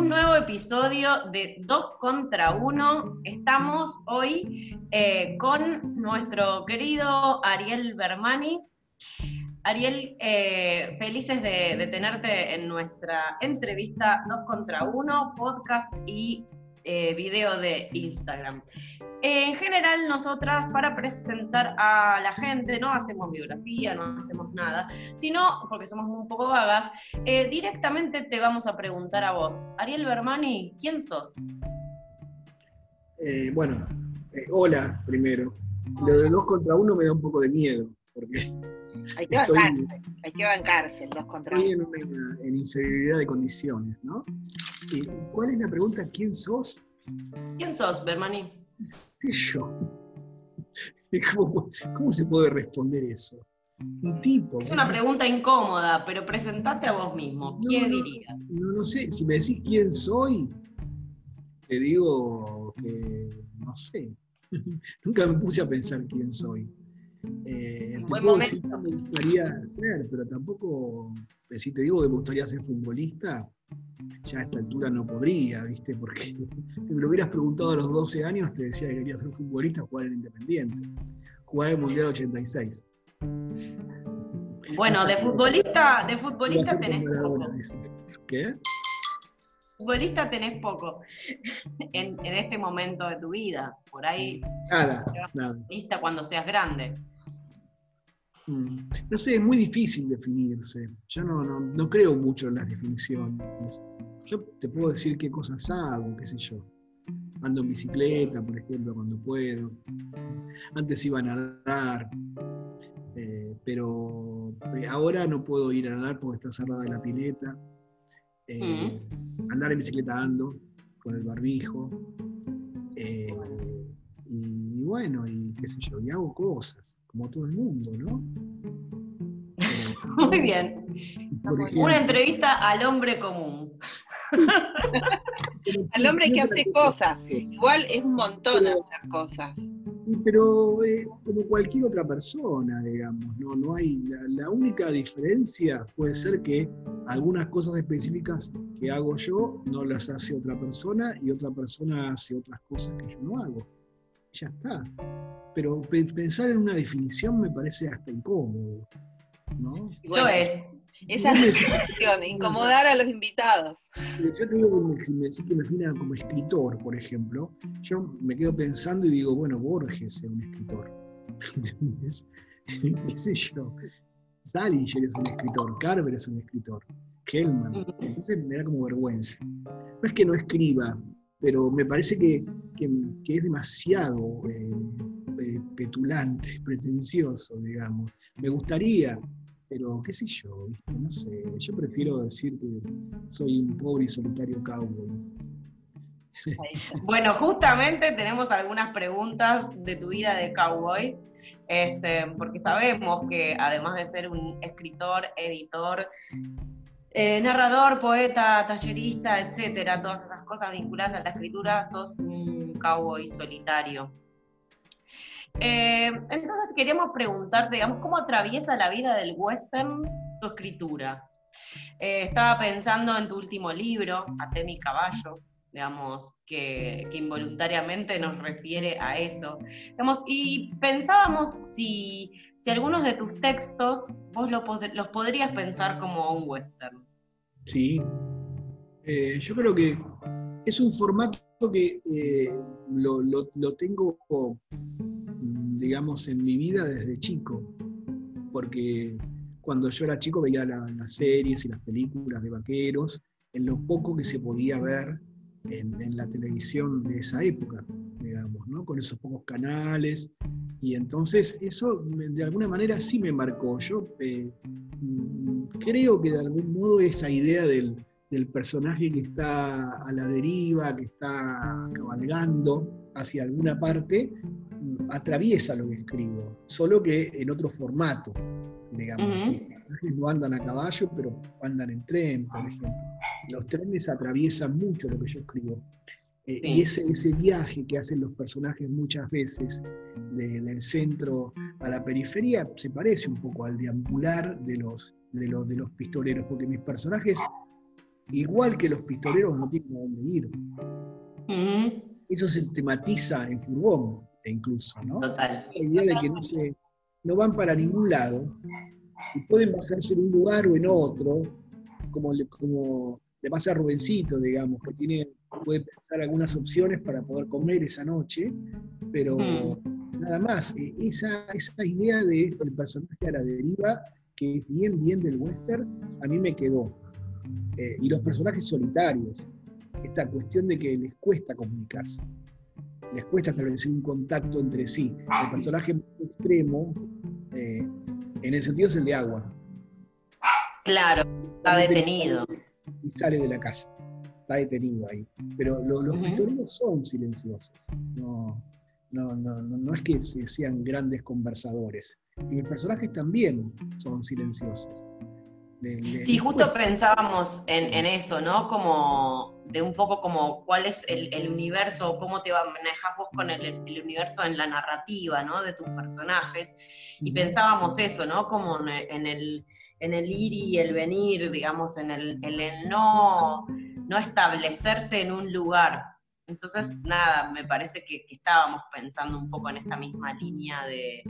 un nuevo episodio de Dos contra Uno. Estamos hoy eh, con nuestro querido Ariel Bermani. Ariel, eh, felices de, de, tenerte en nuestra entrevista Dos contra Uno, podcast y eh, video de Instagram. En general, nosotras para presentar a la gente no hacemos biografía, no hacemos nada, sino, porque somos un poco vagas, eh, directamente te vamos a preguntar a vos. Ariel Bermani, ¿quién sos? Eh, bueno, hola primero. Lo de dos contra uno me da un poco de miedo, porque... Hay que bancarse, hay que bancarse el dos contra uno. Estoy en, en inferioridad de condiciones, ¿no? ¿Y ¿Cuál es la pregunta? ¿Quién sos? ¿Quién sos, Bermani? ¿Qué yo? ¿Cómo, ¿Cómo, se puede responder eso? Un tipo. Es una pregunta incómoda, pero presentate a vos mismo. ¿Quién no, dirías? No, no sé, si me decís quién soy, te digo que no sé. Nunca me puse a pensar quién soy. Eh, decir que me gustaría ser, pero tampoco, si te digo que me gustaría ser futbolista, ya a esta altura no podría, ¿viste? Porque si me lo hubieras preguntado a los 12 años, te decía que quería ser futbolista, jugar en Independiente, jugar el Mundial 86. Bueno, de futbolista, de futbolista tenés poco. ¿Qué? Futbolista tenés poco en, en, este momento de tu vida. Por ahí. Nada, nada. cuando seas grande. Mm. No sé, es muy difícil definirse. Yo no, no, no, creo mucho en las definiciones. Yo te puedo decir qué cosas hago, qué sé yo. Ando en bicicleta, por ejemplo, cuando puedo. Antes iba a nadar, eh, pero eh, ahora no puedo ir a nadar porque está cerrada la pileta. Eh, mm. Andar en bicicleta ando, con el barbijo. Eh, y bueno, y qué sé yo, y hago cosas, como todo el mundo, ¿no? Muy bien. Ejemplo, Una entrevista al hombre común. al hombre que hace cosas. Igual es un montón de hacer cosas. Pero eh, como cualquier otra persona, digamos, no, no hay. La, única diferencia puede ser que algunas cosas específicas que hago yo no las hace otra persona y otra persona hace otras cosas que yo no hago. Ya está. Pero pensar en una definición me parece hasta incómodo. ¿no? Lo es. Esa es la definición, incomodar a los invitados. Yo te digo que me, que me defina como escritor, por ejemplo, yo me quedo pensando y digo, bueno, Borges es un escritor. ¿Entendés? ¿Qué sé yo? Salinger es un escritor, Carver es un escritor, Hellman. Entonces me da como vergüenza. No es que no escriba, pero me parece que, que, que es demasiado eh, eh, petulante, pretencioso, digamos. Me gustaría, pero qué sé yo, no sé. Yo prefiero decir que soy un pobre y solitario cowboy. Bueno, justamente tenemos algunas preguntas de tu vida de cowboy, este, porque sabemos que además de ser un escritor, editor, eh, narrador, poeta, tallerista, etcétera, todas esas cosas vinculadas a la escritura, sos un cowboy solitario. Eh, entonces queríamos preguntarte, digamos, ¿cómo atraviesa la vida del western tu escritura? Eh, estaba pensando en tu último libro, Até mi caballo, digamos, que, involuntariamente nos refiere a eso. Digamos, y pensábamos si, si algunos de tus textos vos lo, los podrías pensar como un western. Sí, eh, yo creo que es un formato que lo, lo, lo, tengo, digamos, en mi vida desde chico, porque cuando yo era chico veía la, las series y las películas de vaqueros, en lo poco que se podía ver en, en, la televisión de esa época, digamos, ¿no? con esos pocos canales. Y entonces eso de alguna manera sí me marcó. Yo eh, creo que de algún modo esa idea del, del, personaje que está a la deriva, que está cabalgando hacia alguna parte, atraviesa lo que escribo, solo que en otro formato, digamos. Uh -huh. No andan a caballo, pero andan en tren, por ejemplo los trenes atraviesan mucho lo que yo escribo. Eh, sí. Y ese, ese, viaje que hacen los personajes muchas veces de, del centro a la periferia se parece un poco al deambular de los, de los, de los pistoleros, porque mis personajes igual que los pistoleros no tienen a dónde ir. Eso se tematiza en Furgón, incluso, ¿no? Total. La idea de que no, se, no van para ningún lado y pueden bajarse en un lugar o en otro, como le, como le pasa a Rubencito, digamos, que tiene, puede pensar algunas opciones para poder comer esa noche, pero mm. nada más. E, esa, esa idea de el personaje a la deriva, que es bien, bien del western, a mí me quedó. Eh, y los personajes solitarios, esta cuestión de que les cuesta comunicarse, les cuesta establecer un contacto entre sí. El personaje más extremo, eh, en el sentido es el de agua. Claro, está detenido. Y sale de la casa, está detenido ahí. Pero los uh son silenciosos, no, no, no, no, es que sean grandes conversadores. Y los personajes también son silenciosos. Sí, justo pensábamos en, eso, ¿no? Como de un poco como cuál es el, universo, cómo te manejas vos con el, universo en la narrativa, ¿no? De tus personajes. Y pensábamos eso, ¿no? Como en el, en el ir y el venir, digamos, en el, no, no establecerse en un lugar. Entonces, nada, me parece que, estábamos pensando un poco en esta misma línea de...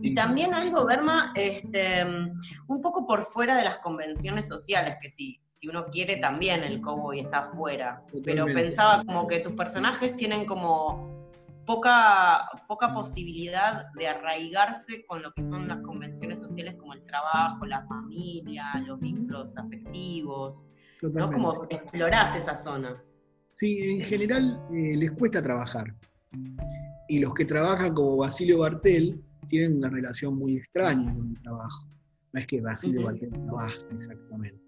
Y también algo, Berma, este, un poco por fuera de las convenciones sociales, que si, si uno quiere también el cowboy está fuera, pero pensaba como que tus personajes tienen como poca, poca posibilidad de arraigarse con lo que son las convenciones sociales como el trabajo, la familia, los vínculos afectivos, ¿no? Como explorás esa zona. Sí, en general eh, les cuesta trabajar. Y los que trabajan como Basilio Bartel tienen una relación muy extraña con el trabajo. No es que Basilio Bartel trabaja exactamente.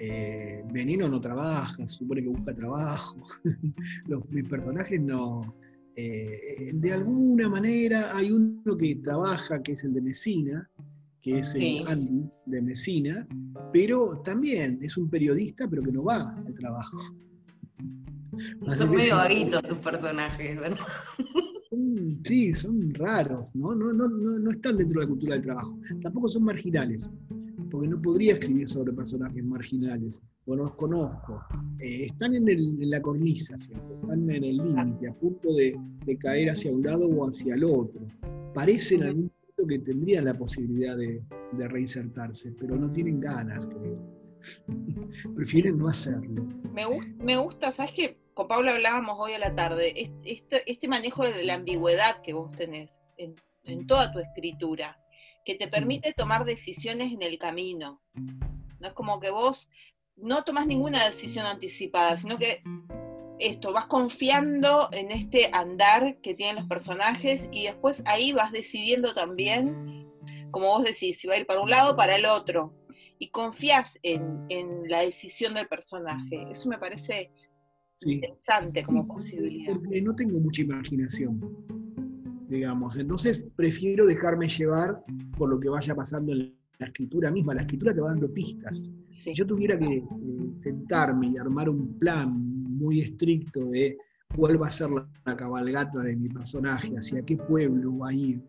Eh, Benino no trabaja, supone que busca trabajo. los, mis personajes no. Eh, de alguna manera hay uno que trabaja, que es el de Mesina, que es el Andy de Mesina, pero también es un periodista, pero que no va al trabajo. Son medio vaguitos tus personajes, ¿verdad? Sí, son raros, ¿no? No, no, no, están dentro de la cultura del trabajo. Tampoco son marginales, porque no podría escribir sobre personajes marginales, o no los conozco. Eh, están en, la cornisa, están en el límite, a punto de, caer hacia un lado o hacia el otro. Parecen en algún momento que tendrían la posibilidad de, de reinsertarse, pero no tienen ganas, creo. Prefieren no hacerlo. Me, gusta, ¿sabes qué? con Pablo hablábamos hoy a la tarde, este, este, manejo de la ambigüedad que vos tenés en, toda tu escritura, que te permite tomar decisiones en el camino. No es como que vos no tomás ninguna decisión anticipada, sino que esto, vas confiando en este andar que tienen los personajes y después ahí vas decidiendo también, como vos decís, si va a ir para un lado o para el otro. Y confías en, en la decisión del personaje. Eso me parece interesante como posibilidad. Porque no tengo mucha imaginación, digamos. Entonces prefiero dejarme llevar por lo que vaya pasando en la escritura misma. La escritura te va dando pistas. Si yo tuviera que eh, sentarme y armar un plan muy estricto de cuál va a ser la, cabalgata de mi personaje, hacia qué pueblo va a ir,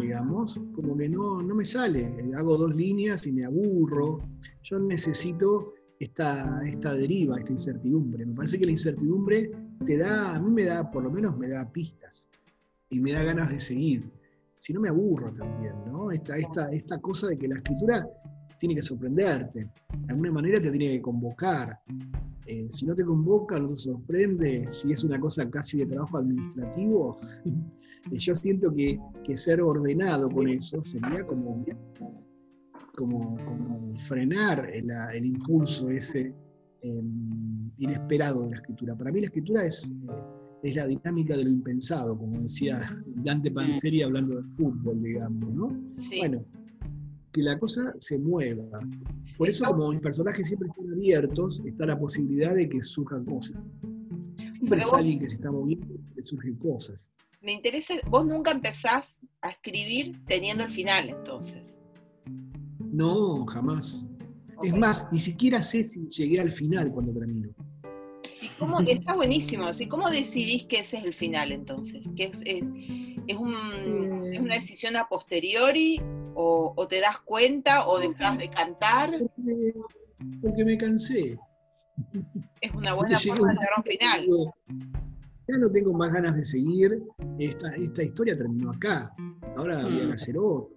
digamos, como que no, no me sale. Hago dos líneas y me aburro. Yo necesito esta, esta deriva, esta incertidumbre. Me parece que la incertidumbre te da, a mí me da, por lo menos me da pistas y me da ganas de seguir. Si no me aburro también, ¿no? Esta, esta, esta cosa de que la escritura tiene que sorprenderte, de alguna manera te tiene que convocar. Eh, si no te convoca, no te sorprende, si es una cosa casi de trabajo administrativo, yo siento que, que ser ordenado con eso sería como como, frenar el, impulso ese em, inesperado de la escritura. Para mí la escritura es, eh, es la dinámica de lo impensado, como decía Dante Panzeri hablando del fútbol, digamos, ¿no? Bueno, que la cosa se mueva. Por eso como mis personajes siempre están abiertos, está la posibilidad de que surjan cosas. Siempre es alguien que se está moviendo y que surgen cosas. Me interesa, vos nunca empezás a escribir teniendo el final entonces. No, jamás. Es más, ni siquiera sé si llegué al final cuando termino. ¿Y cómo, está buenísimo. ¿Y cómo decidís que ese es el final entonces? ¿Que es, es, es, una decisión a posteriori? O, te das cuenta? ¿O dejas de cantar? Porque, me cansé. Es una buena forma de llegar a un final. Ya no tengo más ganas de seguir. Esta, esta historia terminó acá. Ahora voy a Mm. hacer otro.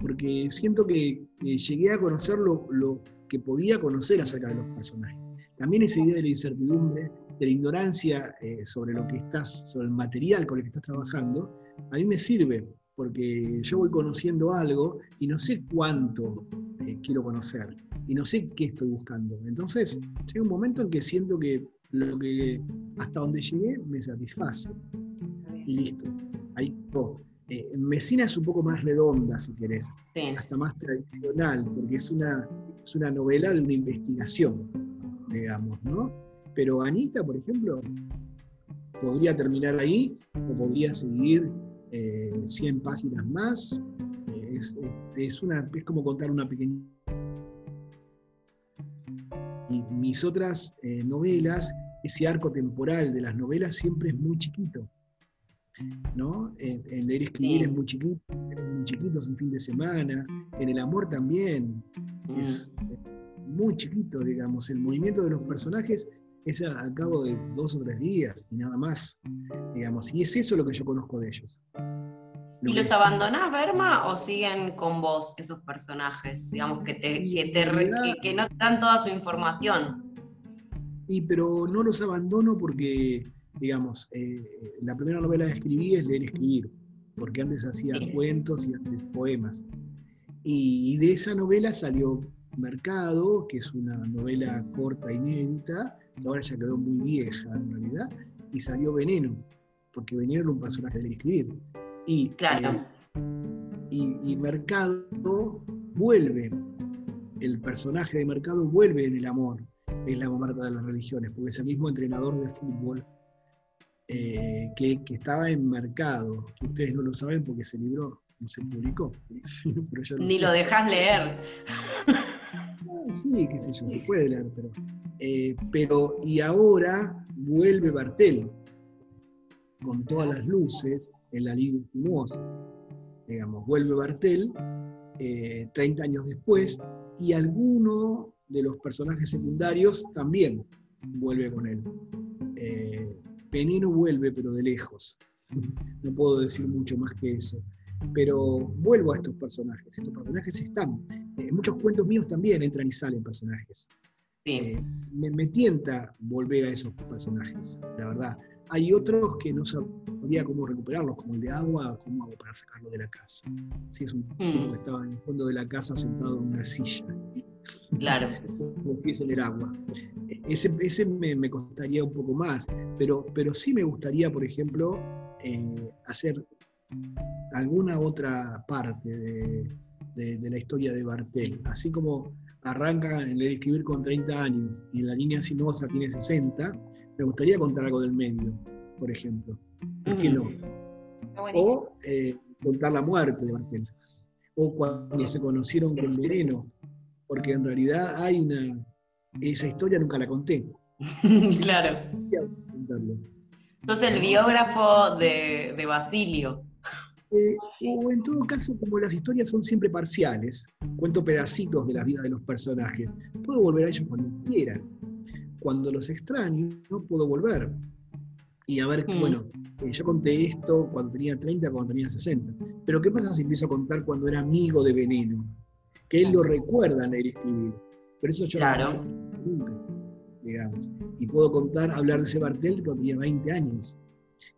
Porque siento que, que llegué a conocer lo, lo que podía conocer acerca de los personajes. También esa idea de la incertidumbre, de la ignorancia eh, sobre lo que estás, sobre el material con el que estás trabajando, a mí me sirve, porque yo voy conociendo algo y no sé cuánto eh, quiero conocer, y no sé qué estoy buscando. Entonces, llega un momento en que siento que lo que hasta donde llegué me satisface, y listo. Ahí quedó. Eh, Mesina es un poco más redonda, si querés, Sí. hasta más tradicional, porque es una, es una novela de una investigación, digamos, ¿no? Pero Anita, por ejemplo, podría terminar ahí o podría seguir eh, 100 páginas más. Eh, Es, es, una, es como contar una pequeña... Y mis otras eh, novelas, ese arco temporal de las novelas siempre es muy chiquito. ¿no? En, en leer y escribir Sí. es muy chiquito, es muy chiquito, es un fin de semana. En el amor también Mm. es muy chiquito, digamos. El movimiento de los personajes es al cabo de dos o tres días y nada más, digamos. Y es eso lo que yo conozco de ellos. Lo ¿Y los abandonás, Berma, o siguen con vos esos personajes? Digamos, que, te, que, te que, que no te dan toda su información. Y pero no los abandono porque, digamos, eh, la primera novela que escribí es leer y escribir, porque antes hacía Sí. cuentos y antes poemas. Y de esa novela salió Mercado, que es una novela corta, inédita, ahora ya quedó muy vieja en realidad, y salió Veneno, porque Veneno era un personaje de escribir. Y, Claro. eh, y, y Mercado vuelve, el personaje de Mercado vuelve en el amor, es la Marta de las religiones, porque es el mismo entrenador de fútbol eh, que, que estaba en Mercado, que ustedes no lo saben porque ese libro no se publicó. Pero yo Ni sé. lo dejás leer. Ah, Sí, qué sé yo, se puede leer, pero. eh, pero, y ahora vuelve Bartel, con todas las luces, en la línea sinuosa. Digamos, vuelve Bartel, eh, 30 años después, y alguno de los personajes secundarios también vuelve con él. Eh, Veneno vuelve, pero de lejos. No puedo decir mucho más que eso. Pero vuelvo a estos personajes. Estos personajes están. Eh, En muchos cuentos míos también entran y salen personajes. Sí. Eh, me, me tienta volver a esos personajes, la verdad. Hay otros que no sabría cómo recuperarlos, como el de agua, cómo hago para sacarlo de la casa. Si es un tipo que estaba en el fondo de la casa sentado en una silla, Claro. con los pies en el agua. Eh, Ese, ese me, me costaría un poco más, pero, pero sí me gustaría, por ejemplo, eh, hacer alguna otra parte de, de- de la historia de Bartel. Así como arranca en el escribir con 30 años y en la línea sinuosa tiene 60, me gustaría contar algo del medio, por ejemplo. ¿Por qué no? Está buenísimo. O eh, contar la muerte de Bartel. O cuando se conocieron con Veneno. Porque en realidad hay una. Esa historia nunca la conté. claro. Sos el biógrafo de, de Basilio. Eh, o en todo caso, como las historias son siempre parciales, cuento pedacitos de la vida de los personajes, puedo volver a ellos cuando quiera. Cuando los extraño, no puedo volver. Y a ver, Mm. bueno, eh, yo conté esto cuando tenía 30, cuando tenía 60. Pero ¿qué pasa si empiezo a contar cuando era amigo de Veneno? Que él lo recuerda en leer y escribir. Pero eso yo Claro. no nunca, digamos. Y puedo contar, hablar de ese Bartel cuando tenía 20 años.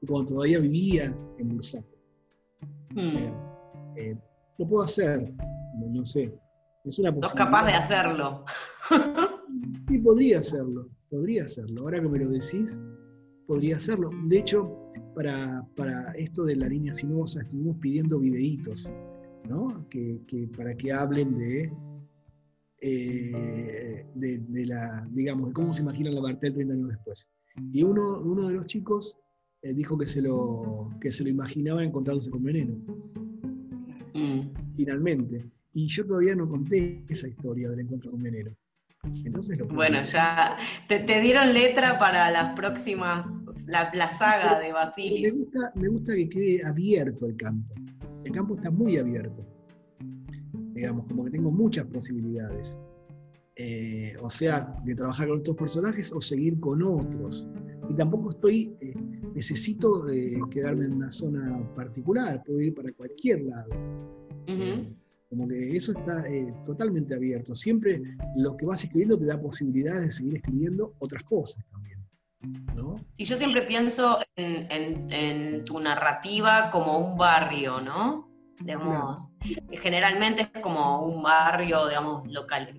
Y cuando todavía vivía en Bursaco. Mm. Eh, lo puedo hacer, no, no sé. Es una posibilidad. capaz de hacerlo. Sí, podría hacerlo, podría hacerlo. Ahora que me lo decís, podría hacerlo. De hecho, para, para esto de la línea sinuosa estuvimos pidiendo videitos, ¿no? Que, que para que hablen de, eh, de, de la, digamos, de cómo se imaginan la Bartel 30 años después. Y uno, uno de los chicos eh, dijo que se, lo, que se lo imaginaba encontrándose con veneno. Mm. finalmente. Y yo todavía no conté esa historia del encuentro con Veneno. Entonces lo Bueno, ya te, te dieron letra para las próximas, la, la saga de Me Basilio. gusta, me gusta que quede abierto el campo. El campo está muy abierto. Digamos, como que tengo muchas posibilidades. Eh, o sea, de trabajar con estos personajes o seguir con otros. Y tampoco estoy, eh, necesito eh, quedarme en una zona particular, puedo ir para cualquier lado. como que eso está totalmente abierto. Siempre lo que vas escribiendo te da posibilidades de seguir escribiendo otras cosas también. ¿no? Sí, yo siempre pienso en tu narrativa como un barrio, ¿no? Digamos, generalmente es como un barrio, digamos,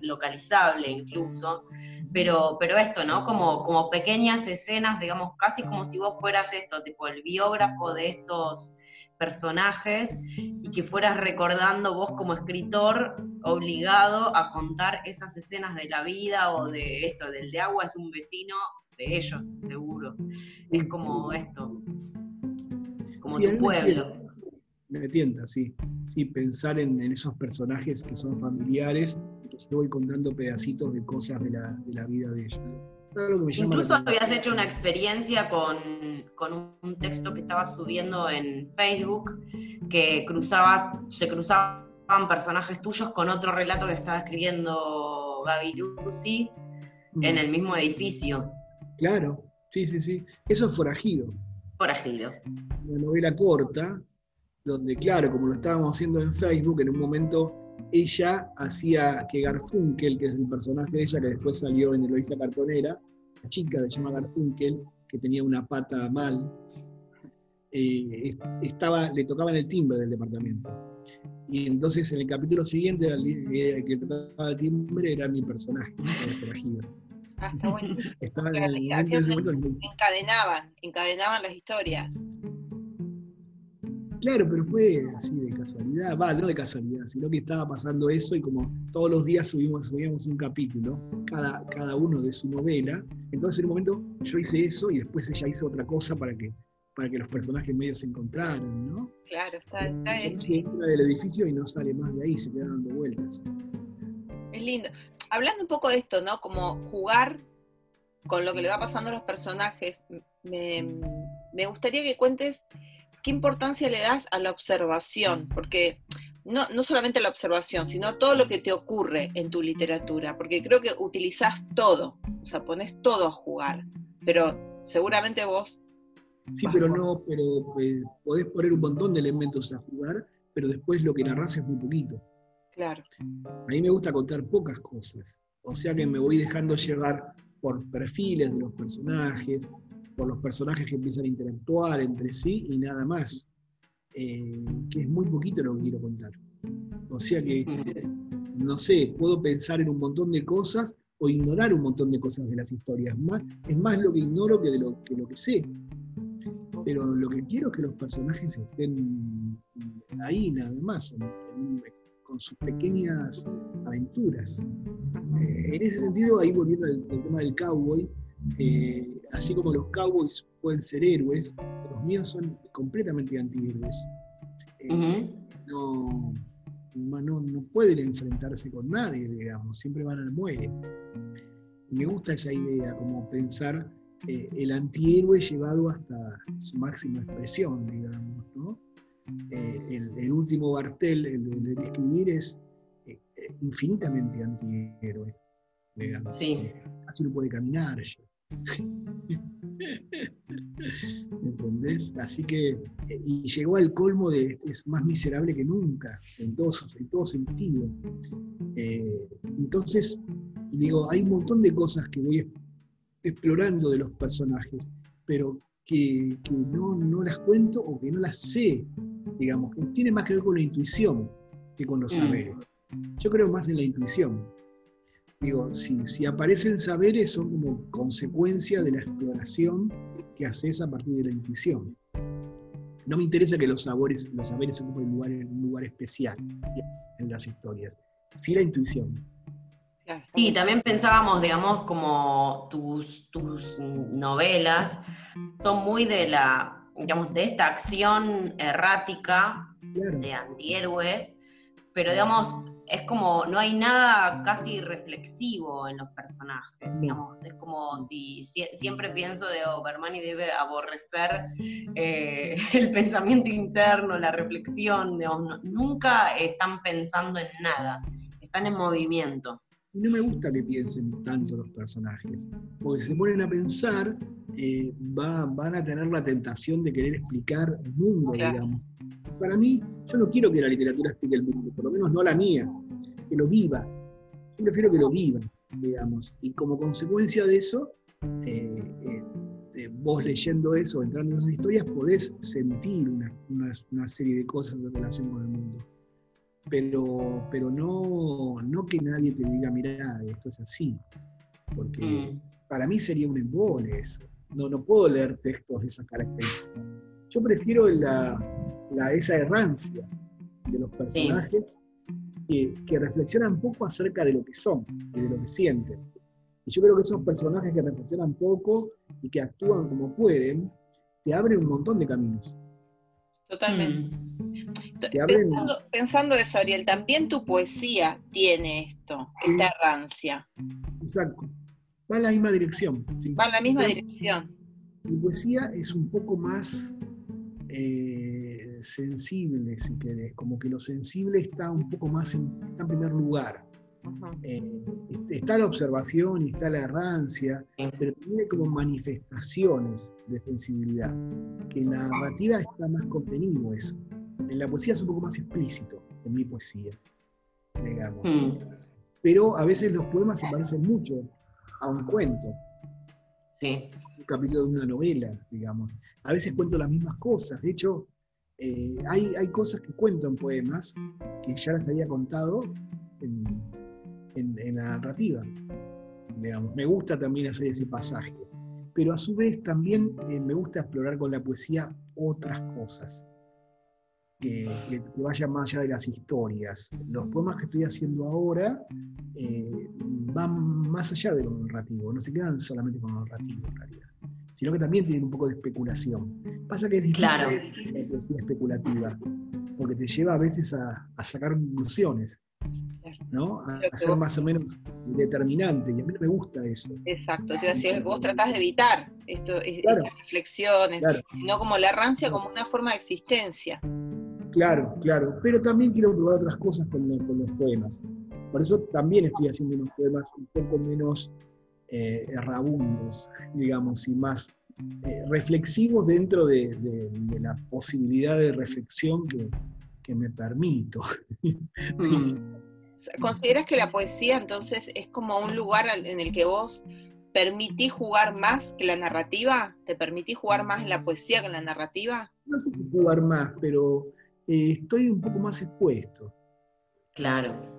localizable incluso, pero, pero esto, ¿no? Como, como pequeñas escenas, digamos, casi como si vos fueras esto, tipo el biógrafo de estos personajes y que fueras recordando vos como escritor obligado a contar esas escenas de la vida o de esto, del de agua es un vecino de ellos, seguro. Es como esto, como tu pueblo me tienta, sí. Sí, pensar en, esos personajes que son familiares, que yo voy contando pedacitos de cosas de la, vida de ellos. Incluso habías hecho una experiencia con, un texto que estabas subiendo en Facebook, que cruzaba, se cruzaban personajes tuyos con otro relato que estaba escribiendo Gaby Lucy en mm. el mismo edificio. Claro, sí, sí, sí. Eso es forajido. Forajido. Una novela corta donde, claro, como lo estábamos haciendo en Facebook, en un momento ella hacía que Garfunkel, que es el personaje de ella que después salió en Eloisa Cartonera, la chica se llama Garfunkel, que tenía una pata mal, eh, estaba, le tocaban el timbre del departamento. Y entonces en el capítulo siguiente, el que tocaba el timbre era mi personaje, el Ah, está bueno. encadenaban, encadenaban las historias. Claro, pero fue así de casualidad, va, no de casualidad, sino que estaba pasando eso y como todos los días subimos, subíamos un capítulo, cada, cada uno de su novela, entonces en un momento yo hice eso y después ella hizo otra cosa para que, para que los personajes medios se encontraran, ¿no? Claro, está, está entra del edificio y no sale más de ahí, se quedan dando vueltas. Es lindo. Hablando un poco de esto, ¿no? Como jugar con lo que le va pasando a los personajes, me, me gustaría que cuentes ¿qué importancia le das a la observación? Porque no, no solamente la observación, sino todo lo que te ocurre en tu literatura, porque creo que utilizás todo, o sea, pones todo a jugar, pero seguramente vos... Sí, pero no, pero eh, podés poner un montón de elementos a jugar, pero después lo que narras es muy poquito. Claro. A mí me gusta contar pocas cosas, o sea que me voy dejando llevar por perfiles de los personajes, por los personajes que empiezan a interactuar entre sí y nada más. Eh, que es muy poquito lo que quiero contar. O sea que, no sé, puedo pensar en un montón de cosas o ignorar un montón de cosas de las historias. Más, es más lo que ignoro que, de lo, que lo que sé. Pero lo que quiero es que los personajes estén ahí nada más, con sus pequeñas aventuras. Eh, en ese sentido, ahí volviendo al, al tema del cowboy, eh, así como los cowboys pueden ser héroes, los míos son completamente antihéroes. Eh, no, no, pueden enfrentarse con nadie, digamos, siempre van al muere. Me gusta esa idea, como pensar eh, el antihéroe llevado hasta su máxima expresión, digamos. ¿no? el, último Bartel, el de escribir, es infinitamente antihéroe. Digamos. Sí. Casi no puede caminar. ¿Entendés? Así que, eh, y llegó al colmo de es más miserable que nunca, en todo, en todo sentido. Eh, entonces, digo, hay un montón de cosas que voy explorando de los personajes, pero que, no, no, las cuento o que no las sé, digamos, que tiene más que ver con la intuición que con los mm. saberes. Yo creo más en la intuición digo, si, aparecen saberes son como consecuencia de la exploración que haces a partir de la intuición. No me interesa que los, sabores, los saberes ocupen un lugar, un lugar especial en las historias, sí la intuición. Sí, también pensábamos, digamos, como tus, tus novelas son muy de la, digamos, de esta acción errática de antihéroes, pero digamos, es como, no hay nada casi reflexivo en los personajes, digamos, es como si, siempre pienso de Obermani debe aborrecer eh, el pensamiento interno, la reflexión, nunca están pensando en nada, están en movimiento. Y no me gusta que piensen tanto los personajes, porque si se ponen a pensar, eh, van a tener la tentación de querer explicar el mundo, digamos. Para mí, yo no quiero que la literatura explique el mundo, por lo menos no la mía, que lo viva. Yo prefiero que lo viva, digamos. Y como consecuencia de eso, eh, eh, vos leyendo eso, entrando en esas historias, podés sentir una, una serie de cosas en relación con el mundo pero, pero no, no que nadie te diga, mira, esto es así, porque mm. para mí sería un embole eso. No, no puedo leer textos de esas características. Yo prefiero la, la esa errancia de los personajes que, que, reflexionan poco acerca de lo que son y de lo que sienten. Y yo creo que esos personajes que reflexionan poco y que actúan como pueden, te abren un montón de caminos. Totalmente. Mm. Pensando, eso, Ariel, también tu poesía tiene esto, esta rancia. Exacto. Va en la misma dirección. Va en la misma dirección. Mi poesía es un poco más eh, sensible, si querés, como que lo sensible está un poco más en, en primer lugar. Eh, está la observación y está la errancia, pero tiene como manifestaciones de sensibilidad, que en la narrativa está más contenido eso. En la poesía es un poco más explícito, en mi poesía, digamos. Mm. Pero a veces los poemas se parecen mucho a un cuento. Sí. Un capítulo de una novela, digamos. A veces cuento las mismas cosas. De hecho, eh, hay, hay cosas que cuento en poemas que ya las había contado en, en, la narrativa. Digamos. Me gusta también hacer ese pasaje. Pero a su vez también eh, me gusta explorar con la poesía otras cosas que, vayan más allá de las historias. Los poemas que estoy haciendo ahora eh, van más allá de lo narrativo, no se quedan solamente con lo narrativo en realidad, sino que también tienen un poco de especulación. Pasa que es difícil la poesía especulativa, porque te lleva a veces a, a sacar conclusiones. ¿no? A, ser más o menos determinante, y a mí no me gusta eso. Exacto, te decir, vos tratás de evitar esto, estas reflexiones, sino como la rancia como una forma de existencia. Claro, claro, pero también quiero probar otras cosas con, los poemas. Por eso también estoy haciendo unos poemas un poco menos eh, errabundos, digamos, y más eh, reflexivos dentro de, la posibilidad de reflexión que, me permito. Mm. ¿Consideras que la poesía entonces es como un lugar en el que vos permitís jugar más que la narrativa? ¿Te permitís jugar más en la poesía que en la narrativa? No sé si jugar más, pero eh, estoy un poco más expuesto. Claro.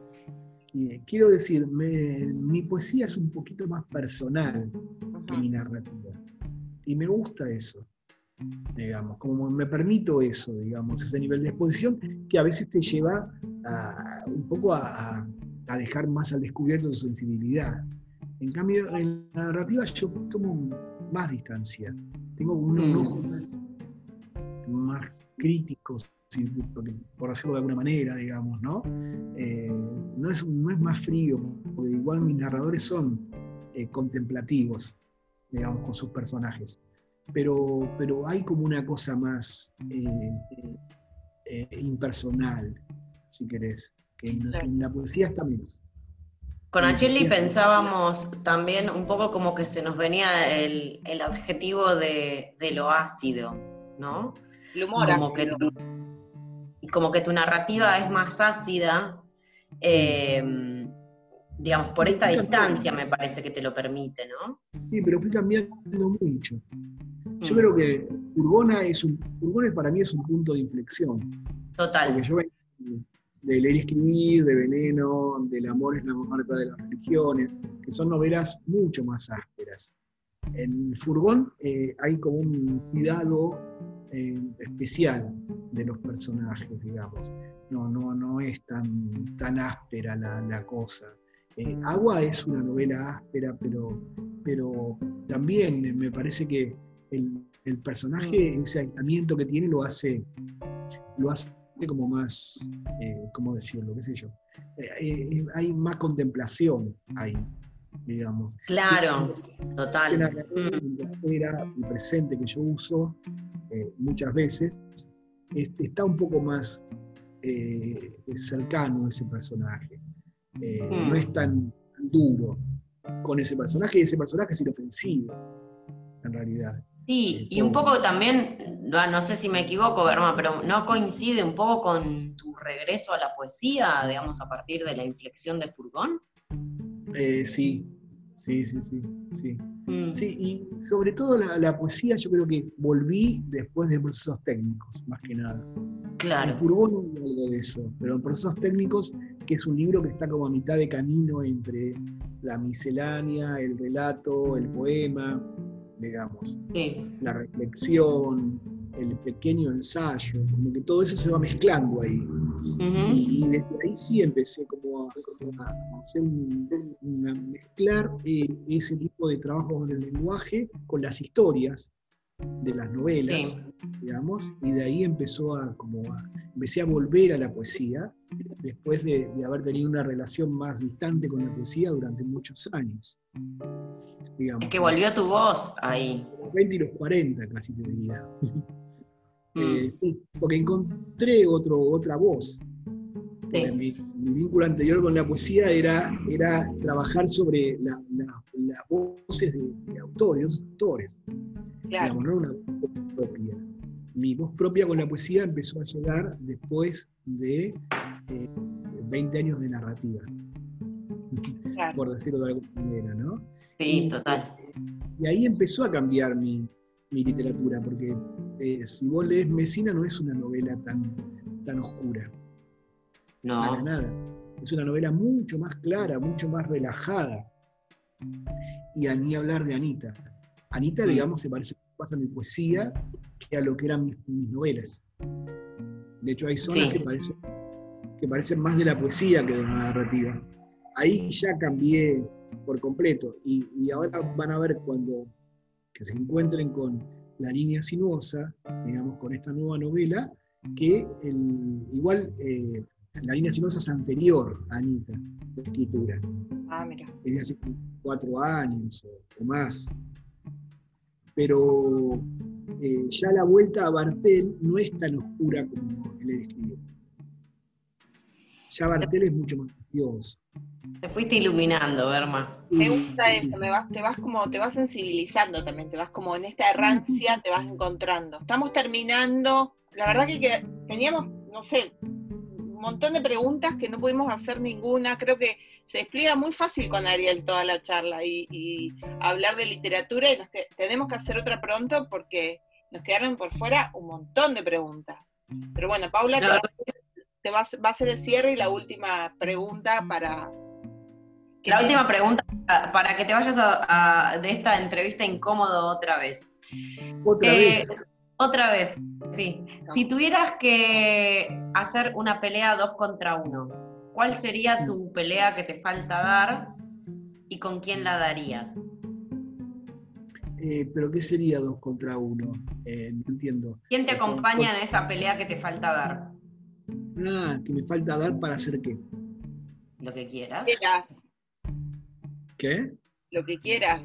Quiero decir, mi poesía es un poquito más personal que mi narrativa. Y me gusta eso digamos, como me permito eso, digamos, ese nivel de exposición que a veces te lleva un poco a, dejar más al descubierto tu sensibilidad. En cambio, en la narrativa yo tomo más distancia, tengo un, mm. ojo más, más crítico, por decirlo de alguna manera, digamos, ¿no? Eh, no, es, no es más frío, porque igual mis narradores son eh, contemplativos, digamos, con sus personajes pero, pero hay como una cosa más eh, eh, impersonal, si querés, que en, la poesía está menos. Con Achilli pensábamos también un poco como que se nos venía el, adjetivo de, lo ácido, ¿no? El humor como Que tu, como que tu narrativa es más ácida, em, digamos, por esta distancia me parece que te lo permite, ¿no? Sí, pero fui cambiando mucho. Yo mm. creo que Furgona es un, Furgona para mí es un punto de inflexión. Total. Porque yo de leer y escribir, de Veneno, del amor es la marca de las religiones, que son novelas mucho más ásperas. En Furgón eh, hay como un cuidado eh, especial de los personajes, digamos. No, no, no es tan, tan áspera la, cosa. Eh, Agua es una novela áspera, pero, pero también me parece que el, personaje, mm. ese aislamiento que tiene, lo hace, lo hace como más, eh, ¿cómo decirlo? ¿Qué sé yo? Eh, eh, hay más contemplación ahí, digamos. Claro, total. La mm. el presente que yo uso muchas veces, está un poco más cercano a ese personaje. No mm. es tan duro con ese personaje y ese personaje es inofensivo, en realidad. Sí, y un poco también, no sé si me equivoco, Berma, pero ¿no coincide un poco con tu regreso a la poesía, digamos, a partir de la inflexión de Furgón? Eh, sí, sí, sí, sí, sí. Mm. Sí, y sobre todo la, poesía yo creo que volví después de procesos técnicos, más que nada. Claro. En algo de eso, pero en procesos técnicos, que es un libro que está como a mitad de camino entre la miscelánea, el relato, el poema, digamos. La reflexión, el pequeño ensayo, como que todo eso se va mezclando ahí. y, desde ahí sí empecé como a, hacer mezclar eh, ese tipo de trabajo con el lenguaje con las historias de las novelas, digamos, y de ahí empezó a como a, empecé a volver a la poesía después de, de haber tenido una relación más distante con la poesía durante muchos años es que volvió tu voz ahí. Los 20 y los 40 casi te diría. Eh, mm. sí, porque encontré otro, otra voz. Mi, vínculo anterior con la poesía era, era trabajar sobre las voces de, autores, autores. Claro. no una voz propia. Mi voz propia con la poesía empezó a llegar después de 20 eh, años de narrativa, por decirlo de alguna manera, ¿no? Sí, total. Y ahí empezó a cambiar mi, literatura, porque eh, si vos lees Mesina no es una novela tan, tan oscura. No. Para nada. Es una novela mucho más clara, mucho más relajada. Y a ni hablar de Anita. Anita, digamos, se parece más a mi poesía que a lo que eran mis, novelas. De hecho, hay zonas que, parecen, que parecen más de la poesía que de la narrativa. Ahí ya cambié por completo. Y, ahora van a ver cuando que se encuentren con la línea sinuosa, digamos, con esta nueva novela, que el, igual eh, la línea sinuosa es anterior a Anita, la escritura. Ah, mira. Es de hace cuatro años o, más. Pero eh, ya la vuelta a Bartel no es tan oscura como él escribió. Ya Bartel es mucho más precioso. Te fuiste iluminando, Berma. Me gusta eso, me vas, te vas como, te vas sensibilizando también, te vas como en esta errancia, te vas encontrando. Estamos terminando, la verdad que, teníamos, no sé, un montón de preguntas que no pudimos hacer ninguna. Creo que se despliega muy fácil con Ariel toda la charla y, hablar de literatura y nos tenemos que hacer otra pronto porque nos quedaron por fuera un montón de preguntas. Pero bueno, Paula, te, va, va, a ser el cierre y la última pregunta para, la última pregunta para que te vayas de esta entrevista incómodo otra vez. Otra eh, vez. Otra vez, sí. Si tuvieras que hacer una pelea dos contra uno, ¿cuál sería tu pelea que te falta dar y con quién la darías? Eh, ¿Pero qué sería dos contra uno? Eh, no entiendo. ¿Quién te acompaña en esa pelea que te falta dar? Ah, que me falta dar para hacer qué. Lo que quieras. ¿Qué? Lo que quieras.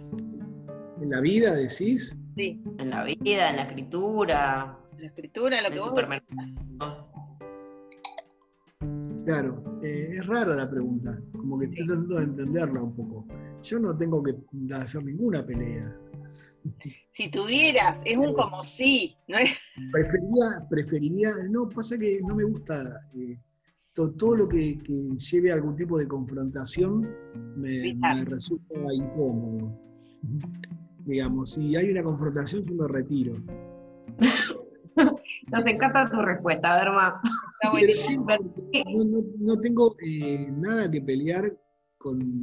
¿En la vida decís? Sí. En la vida, en la escritura. En la escritura, en lo que vos Claro, eh, es rara la pregunta, como que estoy tratando de entenderla un poco. Yo no tengo que hacer ninguna pelea. Si tuvieras, es un como sí, ¿no Preferiría, preferiría, no, pasa que no me gusta eh, todo, lo que, lleve a algún tipo de confrontación me, resulta incómodo. Digamos, si hay una confrontación, yo me retiro. Nos encanta tu respuesta, Berma. no, no, tengo eh, nada que pelear con,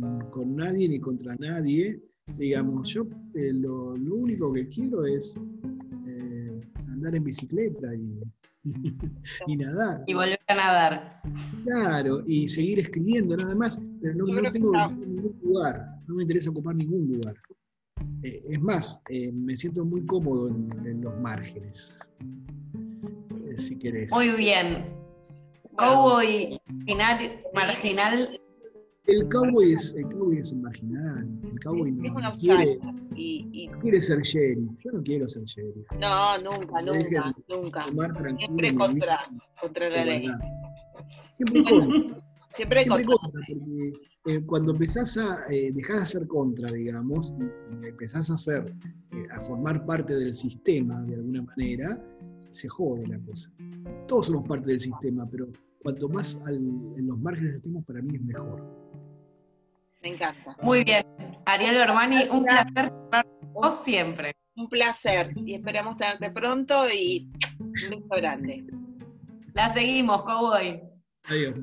nadie ni contra nadie. Digamos, yo eh, lo, único que quiero es eh, andar en bicicleta y, y nadar. Y volver a nadar. Claro, y seguir escribiendo nada más, pero no, tengo ningún lugar, no me interesa ocupar ningún lugar. Eh, es más, eh, me siento muy cómodo en, los márgenes, eh, si querés. Muy bien. Cowboy marginal el cowboy es, el cowboy es un marginal. El cowboy no, quiere, y, quiere ser sheriff. Yo no quiero ser sheriff. No, nunca, nunca, nunca. Siempre contra, contra la ley. Siempre contra. Siempre, Siempre contra. contra, porque eh, cuando empezás a eh, dejar de ser contra, digamos, y, empezás a ser, eh, a formar parte del sistema de alguna manera, se jode la cosa. Todos somos parte del sistema, pero cuanto más al- en los márgenes estemos, para mí es mejor. Me encanta. Muy bien. Ariel Bermani, un placer vos siempre. Un placer y esperamos tenerte pronto y un beso grande. La seguimos, Cowboy. Adiós.